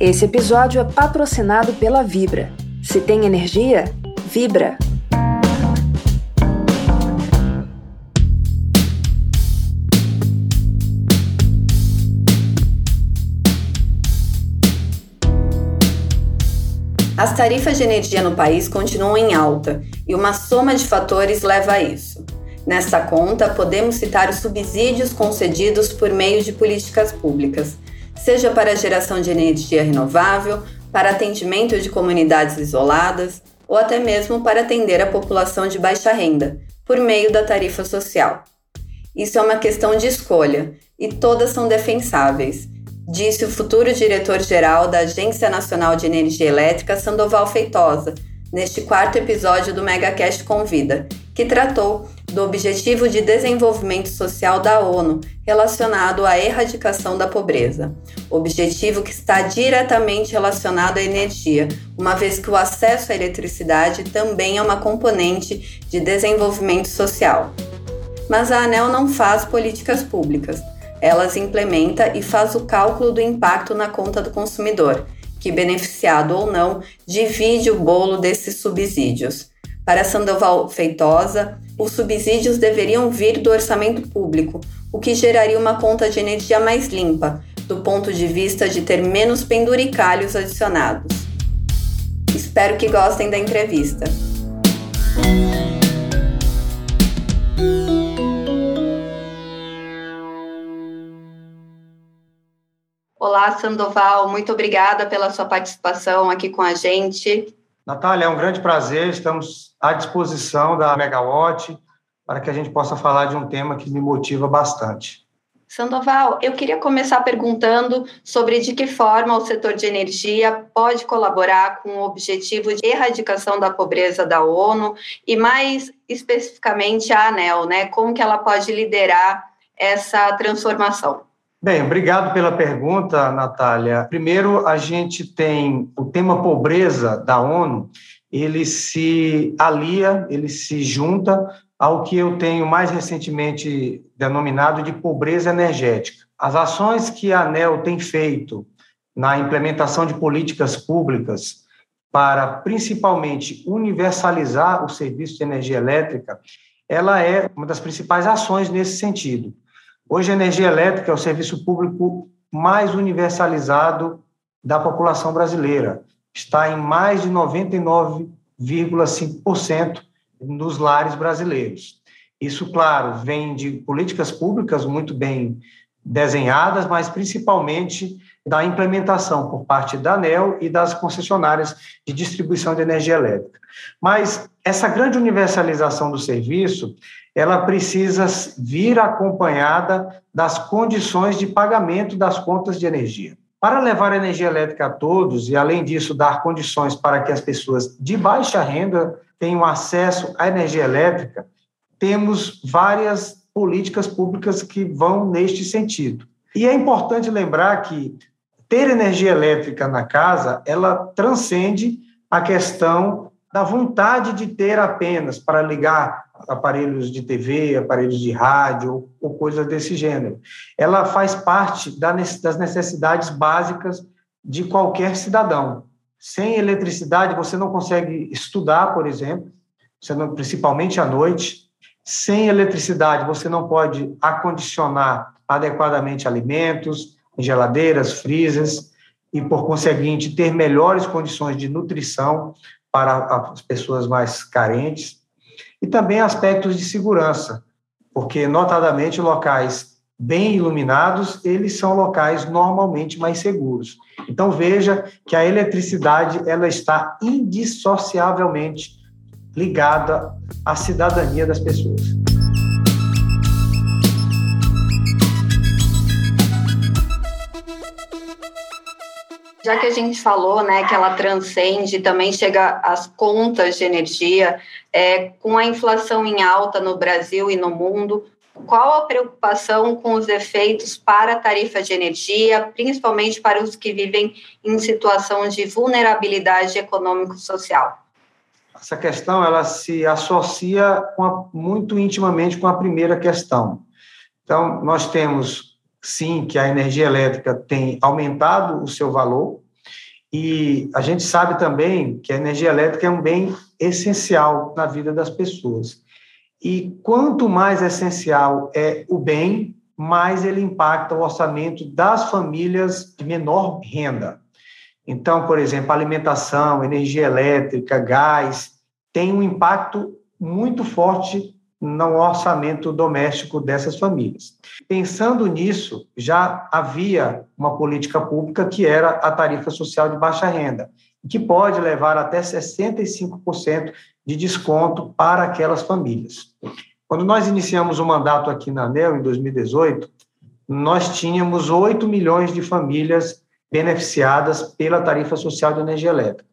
Esse episódio é patrocinado pela Vibra. Se tem energia, vibra! As tarifas de energia no país continuam em alta e uma soma de fatores leva a isso. Nesta conta, podemos citar os subsídios concedidos por meio de políticas públicas, seja para geração de energia renovável, para atendimento de comunidades isoladas ou até mesmo para atender a população de baixa renda, por meio da tarifa social. Isso é uma questão de escolha e todas são defensáveis, disse o futuro diretor-geral da Agência Nacional de Energia Elétrica, Sandoval Feitosa, neste quarto episódio do MegaCast Convida, que tratou do Objetivo de Desenvolvimento Social da ONU relacionado à erradicação da pobreza. Objetivo que está diretamente relacionado à energia, uma vez que o acesso à eletricidade também é uma componente de desenvolvimento social. Mas a ANEL não faz políticas públicas. Elas implementa e faz o cálculo do impacto na conta do consumidor, que, beneficiado ou não, divide o bolo desses subsídios. Para Sandoval Feitosa, os subsídios deveriam vir do orçamento público, o que geraria uma conta de energia mais limpa, do ponto de vista de ter menos penduricalhos adicionados. Espero que gostem da entrevista. Olá, Sandoval, muito obrigada pela sua participação aqui com a gente. Natália, é um grande prazer, estamos à disposição da Megawatt para que a gente possa falar de um tema que me motiva bastante. Sandoval, eu queria começar perguntando sobre de que forma o setor de energia pode colaborar com o objetivo de erradicação da pobreza da ONU e mais especificamente a ANEL, né? Como que ela pode liderar essa transformação? Bem, obrigado pela pergunta, Natália. Primeiro, a gente tem o tema pobreza da ONU, ele se alia, ele se junta ao que eu tenho mais recentemente denominado de pobreza energética. As ações que a ANEL tem feito na implementação de políticas públicas para principalmente universalizar o serviço de energia elétrica, ela é uma das principais ações nesse sentido. Hoje, a energia elétrica é o serviço público mais universalizado da população brasileira. Está em mais de 99,5% nos lares brasileiros. Isso, claro, vem de políticas públicas muito bem desenhadas, mas principalmente da implementação por parte da ANEL e das concessionárias de distribuição de energia elétrica. Mas essa grande universalização do serviço, ela precisa vir acompanhada das condições de pagamento das contas de energia. Para levar energia elétrica a todos e, além disso, dar condições para que as pessoas de baixa renda tenham acesso à energia elétrica, temos várias políticas públicas que vão neste sentido. E é importante lembrar que ter energia elétrica na casa, ela transcende a questão da vontade de ter apenas para ligar aparelhos de TV, aparelhos de rádio ou coisas desse gênero. Ela faz parte das necessidades básicas de qualquer cidadão. Sem eletricidade, você não consegue estudar, por exemplo, principalmente à noite. Sem eletricidade, você não pode acondicionar adequadamente alimentos, geladeiras, freezers, e, por conseguinte, ter melhores condições de nutrição para as pessoas mais carentes e também aspectos de segurança, porque, notadamente, locais bem iluminados, eles são locais normalmente mais seguros. Então, veja que a eletricidade ela está indissociavelmente ligada à cidadania das pessoas. Já que a gente falou né, que ela transcende, também chega às contas de energia, é, com a inflação em alta no Brasil e no mundo, qual a preocupação com os efeitos para a tarifa de energia, principalmente para os que vivem em situação de vulnerabilidade econômico-social? Essa questão ela se associa a, muito intimamente com a primeira questão. Então, nós temos sim que a energia elétrica tem aumentado o seu valor E a gente sabe também que a energia elétrica é um bem essencial na vida das pessoas. E quanto mais essencial é o bem, mais ele impacta o orçamento das famílias de menor renda. Então, por exemplo, alimentação, energia elétrica, gás, tem um impacto muito forte no orçamento doméstico dessas famílias. Pensando nisso, já havia uma política pública que era a tarifa social de baixa renda, que pode levar até 65% de desconto para aquelas famílias. Quando nós iniciamos o mandato aqui na ANEL, em 2018, nós tínhamos 8 milhões de famílias beneficiadas pela tarifa social de energia elétrica.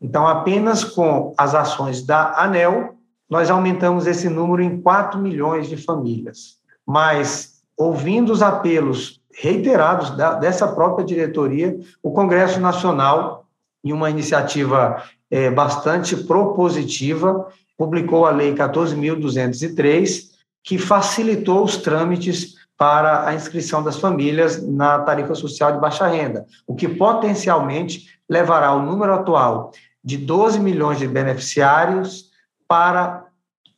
Então, apenas com as ações da ANEL, nós aumentamos esse número em 4 milhões de famílias. Mas, ouvindo os apelos reiterados da, dessa própria diretoria, o Congresso Nacional, em uma iniciativa é, bastante propositiva, publicou a Lei 14.203, que facilitou os trâmites para a inscrição das famílias na tarifa social de baixa renda, o que potencialmente levará o número atual de 12 milhões de beneficiários para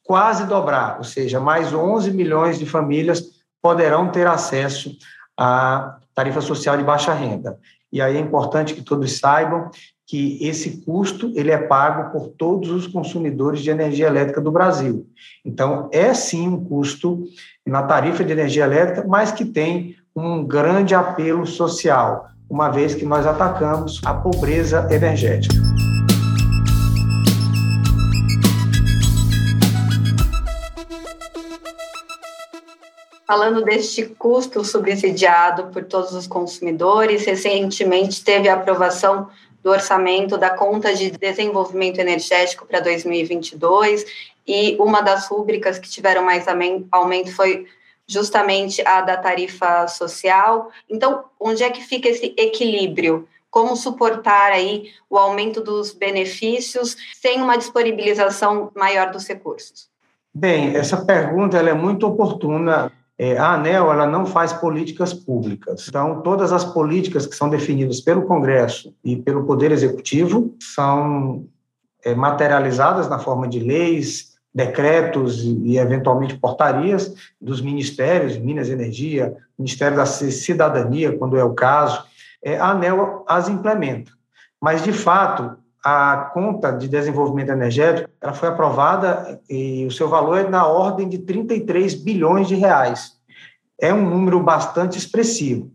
quase dobrar, ou seja, mais 11 milhões de famílias poderão ter acesso à tarifa social de baixa renda. E aí é importante que todos saibam que esse custo ele é pago por todos os consumidores de energia elétrica do Brasil. Então, é sim um custo na tarifa de energia elétrica, mas que tem um grande apelo social, uma vez que nós atacamos a pobreza energética. Falando deste custo subsidiado por todos os consumidores, recentemente teve a aprovação do orçamento da conta de desenvolvimento energético para 2022 e uma das rúbricas que tiveram mais aumento foi justamente a da tarifa social. Então, onde é que fica esse equilíbrio? Como suportar aí o aumento dos benefícios sem uma disponibilização maior dos recursos? Bem, essa pergunta ela é muito oportuna é, a ANEL ela não faz políticas públicas. Então, todas as políticas que são definidas pelo Congresso e pelo Poder Executivo são é, materializadas na forma de leis, decretos e, eventualmente, portarias dos ministérios, Minas e Energia, Ministério da Cidadania, quando é o caso. É, a ANEL as implementa. Mas, de fato, a conta de desenvolvimento energético ela foi aprovada e o seu valor é na ordem de 33 bilhões de reais. É um número bastante expressivo.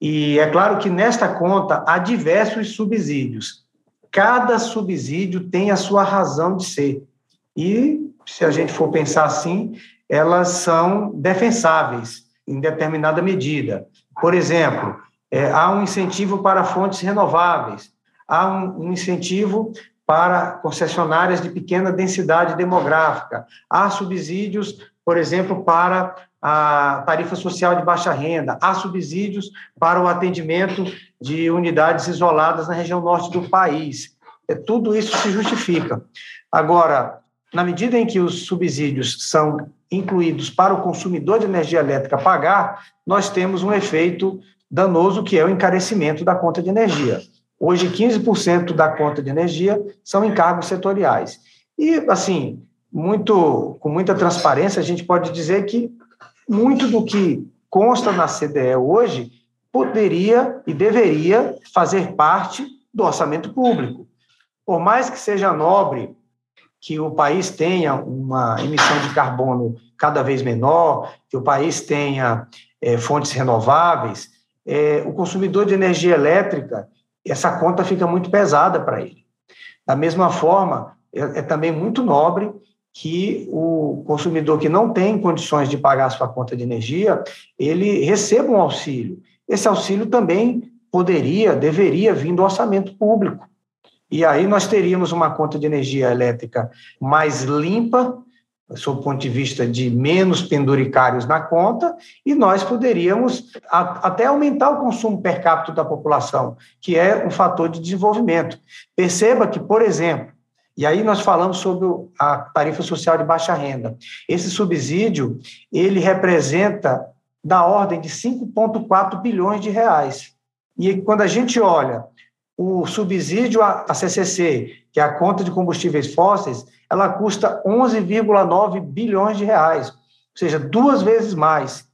E é claro que nesta conta há diversos subsídios. Cada subsídio tem a sua razão de ser. E, se a gente for pensar assim, elas são defensáveis em determinada medida. Por exemplo, é, há um incentivo para fontes renováveis, há um, um incentivo para concessionárias de pequena densidade demográfica, há subsídios, por exemplo, para a tarifa social de baixa renda, há subsídios para o atendimento de unidades isoladas na região norte do país. É, tudo isso se justifica. Agora, na medida em que os subsídios são incluídos para o consumidor de energia elétrica pagar, nós temos um efeito danoso que é o encarecimento da conta de energia. Hoje, 15% da conta de energia são encargos setoriais. E, assim, muito, com muita transparência, a gente pode dizer que muito do que consta na CDE hoje poderia e deveria fazer parte do orçamento público. Por mais que seja nobre que o país tenha uma emissão de carbono cada vez menor, que o país tenha é, fontes renováveis, é, o consumidor de energia elétrica essa conta fica muito pesada para ele. Da mesma forma, é, é, também muito nobre que o consumidor que não tem condições de pagar a sua conta de energia, ele receba um auxílio. Esse auxílio também poderia, deveria vir do orçamento público. E aí nós teríamos uma conta de energia elétrica mais limpa, sob o ponto de vista de menos penduricários na conta, e nós poderíamos até aumentar o consumo per capita da população, que é um fator de desenvolvimento. Perceba que, por exemplo, e aí nós falamos sobre a tarifa social de baixa renda. Esse subsídio, ele representa da ordem de 5,4 bilhões de reais. E quando a gente olha o subsídio à CCC, que é a conta de combustíveis fósseis, ela custa 11,9 bilhões de reais, ou seja, duas vezes mais.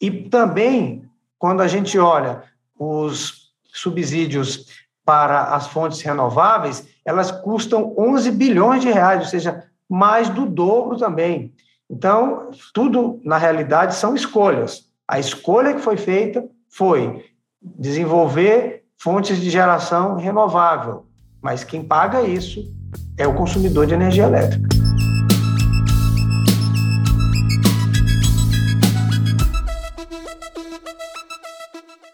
E também, quando a gente olha os subsídios para as fontes renováveis, elas custam 11 bilhões de reais, ou seja, mais do dobro também. Então, tudo, na realidade, são escolhas. A escolha que foi feita foi desenvolver fontes de geração renovável, mas quem paga isso é o consumidor de energia elétrica.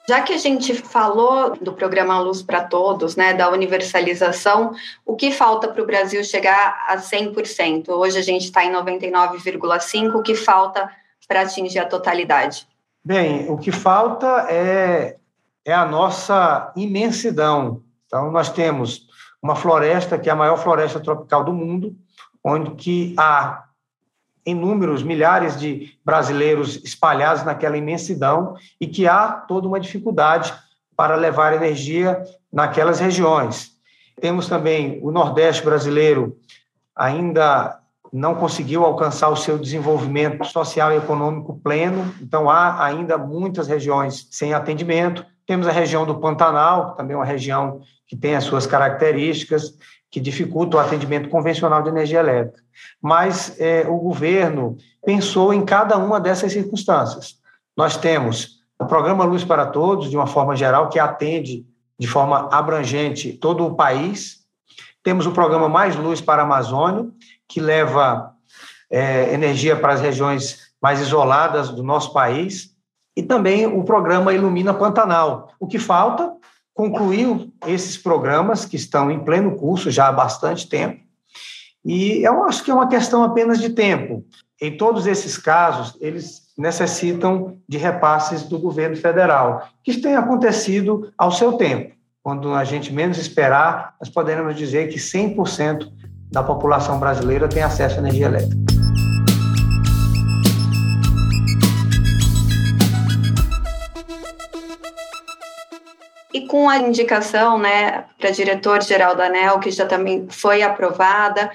Já que a gente falou do programa Luz para Todos, né, da universalização, o que falta para o Brasil chegar a 100%? Hoje a gente está em 99,5%, o que falta para atingir a totalidade? Bem, o que falta é, é a nossa imensidão. Então, nós temos uma floresta que é a maior floresta tropical do mundo, onde que há inúmeros milhares de brasileiros espalhados naquela imensidão e que há toda uma dificuldade para levar energia naquelas regiões. Temos também o Nordeste brasileiro ainda não conseguiu alcançar o seu desenvolvimento social e econômico pleno, então há ainda muitas regiões sem atendimento. Temos a região do Pantanal, também uma região que tem as suas características, que dificulta o atendimento convencional de energia elétrica. Mas é, o governo pensou em cada uma dessas circunstâncias. Nós temos o programa Luz para Todos, de uma forma geral, que atende de forma abrangente todo o país. Temos o programa Mais Luz para a Amazônia, que leva é, energia para as regiões mais isoladas do nosso país. E também o programa Ilumina Pantanal. O que falta concluiu esses programas que estão em pleno curso já há bastante tempo. E eu acho que é uma questão apenas de tempo. Em todos esses casos, eles necessitam de repasses do governo federal, que tem acontecido ao seu tempo. Quando a gente menos esperar, nós podemos dizer que 100% da população brasileira tem acesso à energia elétrica. E com a indicação né, para diretor-geral da ANEL, que já também foi aprovada,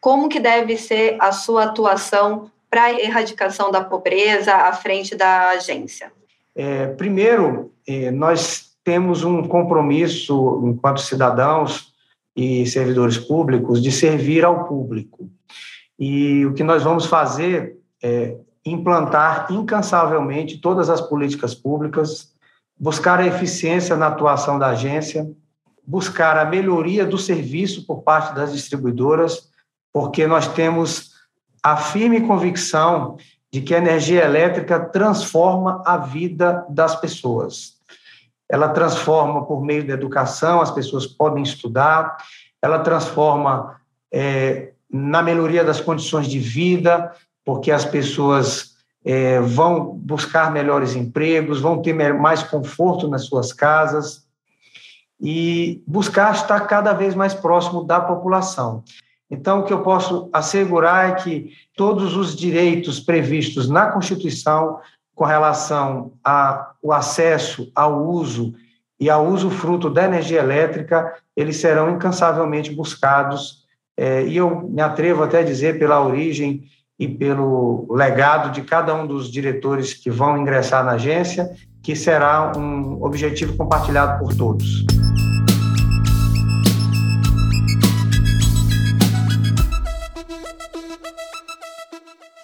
como que deve ser a sua atuação para a erradicação da pobreza à frente da agência? É, primeiro, é, nós temos um compromisso, enquanto cidadãos e servidores públicos, de servir ao público. E o que nós vamos fazer é implantar incansavelmente todas as políticas públicas buscar a eficiência na atuação da agência, buscar a melhoria do serviço por parte das distribuidoras, porque nós temos a firme convicção de que a energia elétrica transforma a vida das pessoas. Ela transforma por meio da educação, as pessoas podem estudar, ela transforma é, na melhoria das condições de vida, porque as pessoas é, vão buscar melhores empregos, vão ter mais conforto nas suas casas e buscar estar cada vez mais próximo da população. Então, o que eu posso assegurar é que todos os direitos previstos na Constituição com relação ao acesso ao uso e ao uso fruto da energia elétrica, eles serão incansavelmente buscados. É, e eu me atrevo até a dizer, pela origem e pelo legado de cada um dos diretores que vão ingressar na agência, que será um objetivo compartilhado por todos.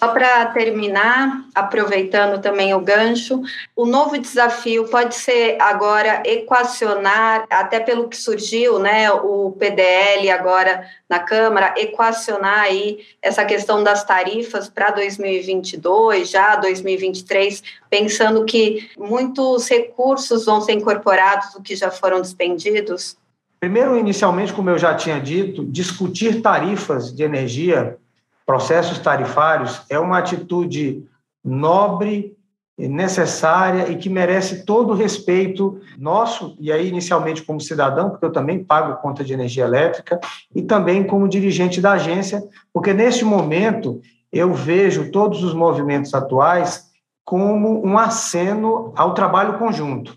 Só para terminar, aproveitando também o gancho, o novo desafio pode ser agora equacionar, até pelo que surgiu, né, o PDL agora na Câmara, equacionar aí essa questão das tarifas para 2022, já 2023, pensando que muitos recursos vão ser incorporados do que já foram despendidos? Primeiro, inicialmente, como eu já tinha dito, discutir tarifas de energia processos tarifários é uma atitude nobre, necessária e que merece todo o respeito nosso, e aí inicialmente como cidadão, porque eu também pago conta de energia elétrica, e também como dirigente da agência, porque neste momento eu vejo todos os movimentos atuais como um aceno ao trabalho conjunto.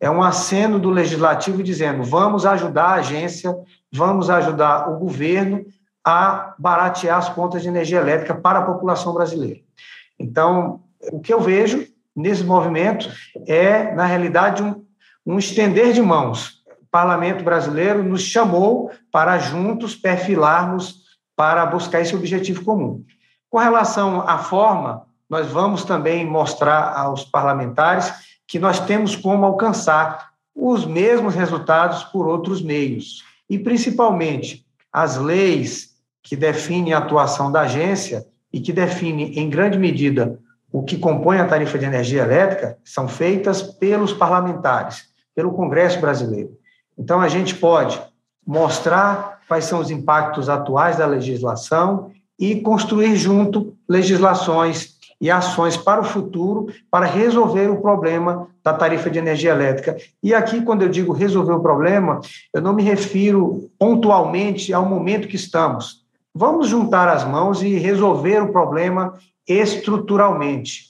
é um aceno do legislativo dizendo: vamos ajudar a agência, vamos ajudar o governo a baratear as contas de energia elétrica para a população brasileira. Então, o que eu vejo nesse movimento é, na realidade, um, um estender de mãos. O parlamento brasileiro nos chamou para juntos perfilarmos para buscar esse objetivo comum. Com relação à forma, nós vamos também mostrar aos parlamentares que nós temos como alcançar os mesmos resultados por outros meios. E, principalmente, as leis que definem a atuação da agência e que definem, em grande medida, o que compõe a tarifa de energia elétrica, são feitas pelos parlamentares, pelo Congresso brasileiro. Então, a gente pode mostrar quais são os impactos atuais da legislação e construir junto legislações e ações para o futuro para resolver o problema da tarifa de energia elétrica. E aqui, quando eu digo resolver o problema, eu não me refiro pontualmente ao momento que estamos. Vamos juntar as mãos e resolver o problema estruturalmente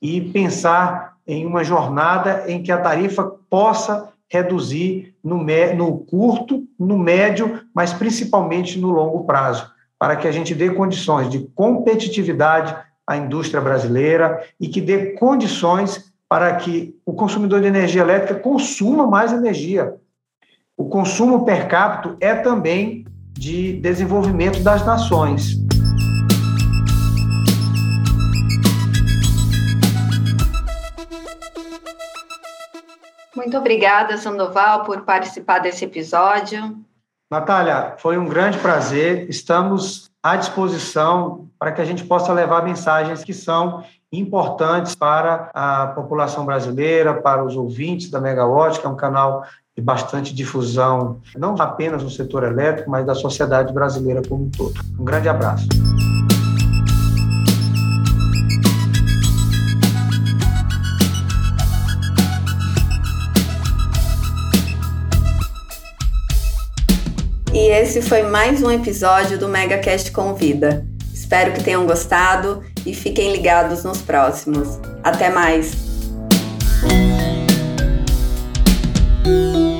e pensar em uma jornada em que a tarifa possa reduzir no, no curto, no médio, mas principalmente no longo prazo, para que a gente dê condições de competitividade à indústria brasileira e que dê condições para que o consumidor de energia elétrica consuma mais energia. O consumo per capita é também de desenvolvimento das nações. Muito obrigada, Sandoval, por participar desse episódio. Natália, foi um grande prazer. Estamos à disposição para que a gente possa levar mensagens que são importantes para a população brasileira, para os ouvintes da Megawatt, que é um canal de bastante difusão, não apenas no setor elétrico, mas da sociedade brasileira como um todo. Um grande abraço. E esse foi mais um episódio do MegaCast Convida. Espero que tenham gostado e fiquem ligados nos próximos. Até mais! Música